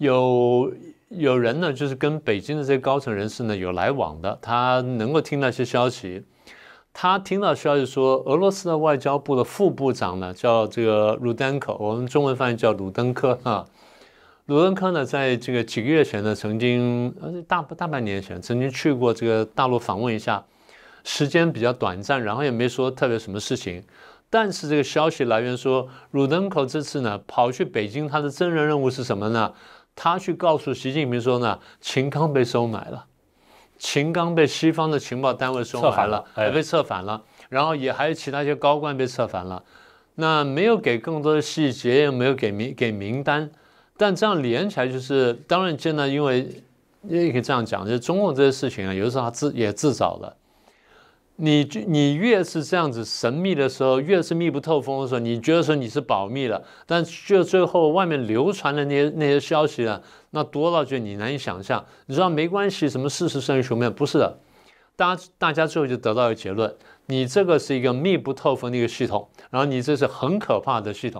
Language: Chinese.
有有人呢，就是跟北京的这些高层人士呢有来往的，他能够听到一些消息。他听到消息说，俄罗斯的外交部的副部长呢叫这个鲁丹科，我们中文翻译叫鲁登科啊。鲁登科呢，在这个几个月前呢，曾经呃大大半年前曾经去过这个大陆访问一下，时间比较短暂，然后也没说特别什么事情。但是这个消息来源说，鲁登科这次呢跑去北京，他的真人任务是什么呢？他去告诉习近平说呢，秦刚被收买了。秦刚被西方的情报单位收买了，也被策反了，然后也还有其他一些高官被策反了。那没有给更多的细节，也没有给名给名单，但这样连起来就是，当然现在因为也可以这样讲，就是中共这些事情啊，有的时候他自也自找的。你你越是这样子神秘的时候，越是密不透风的时候，你觉得说你是保密了，但就最后外面流传的那些那些消息呢，那多了就你难以想象。你知道没关系，什么事实胜于雄辩，不是的，大家大家最后就得到一个结论：你这个是一个密不透风的一个系统，然后你这是很可怕的系统。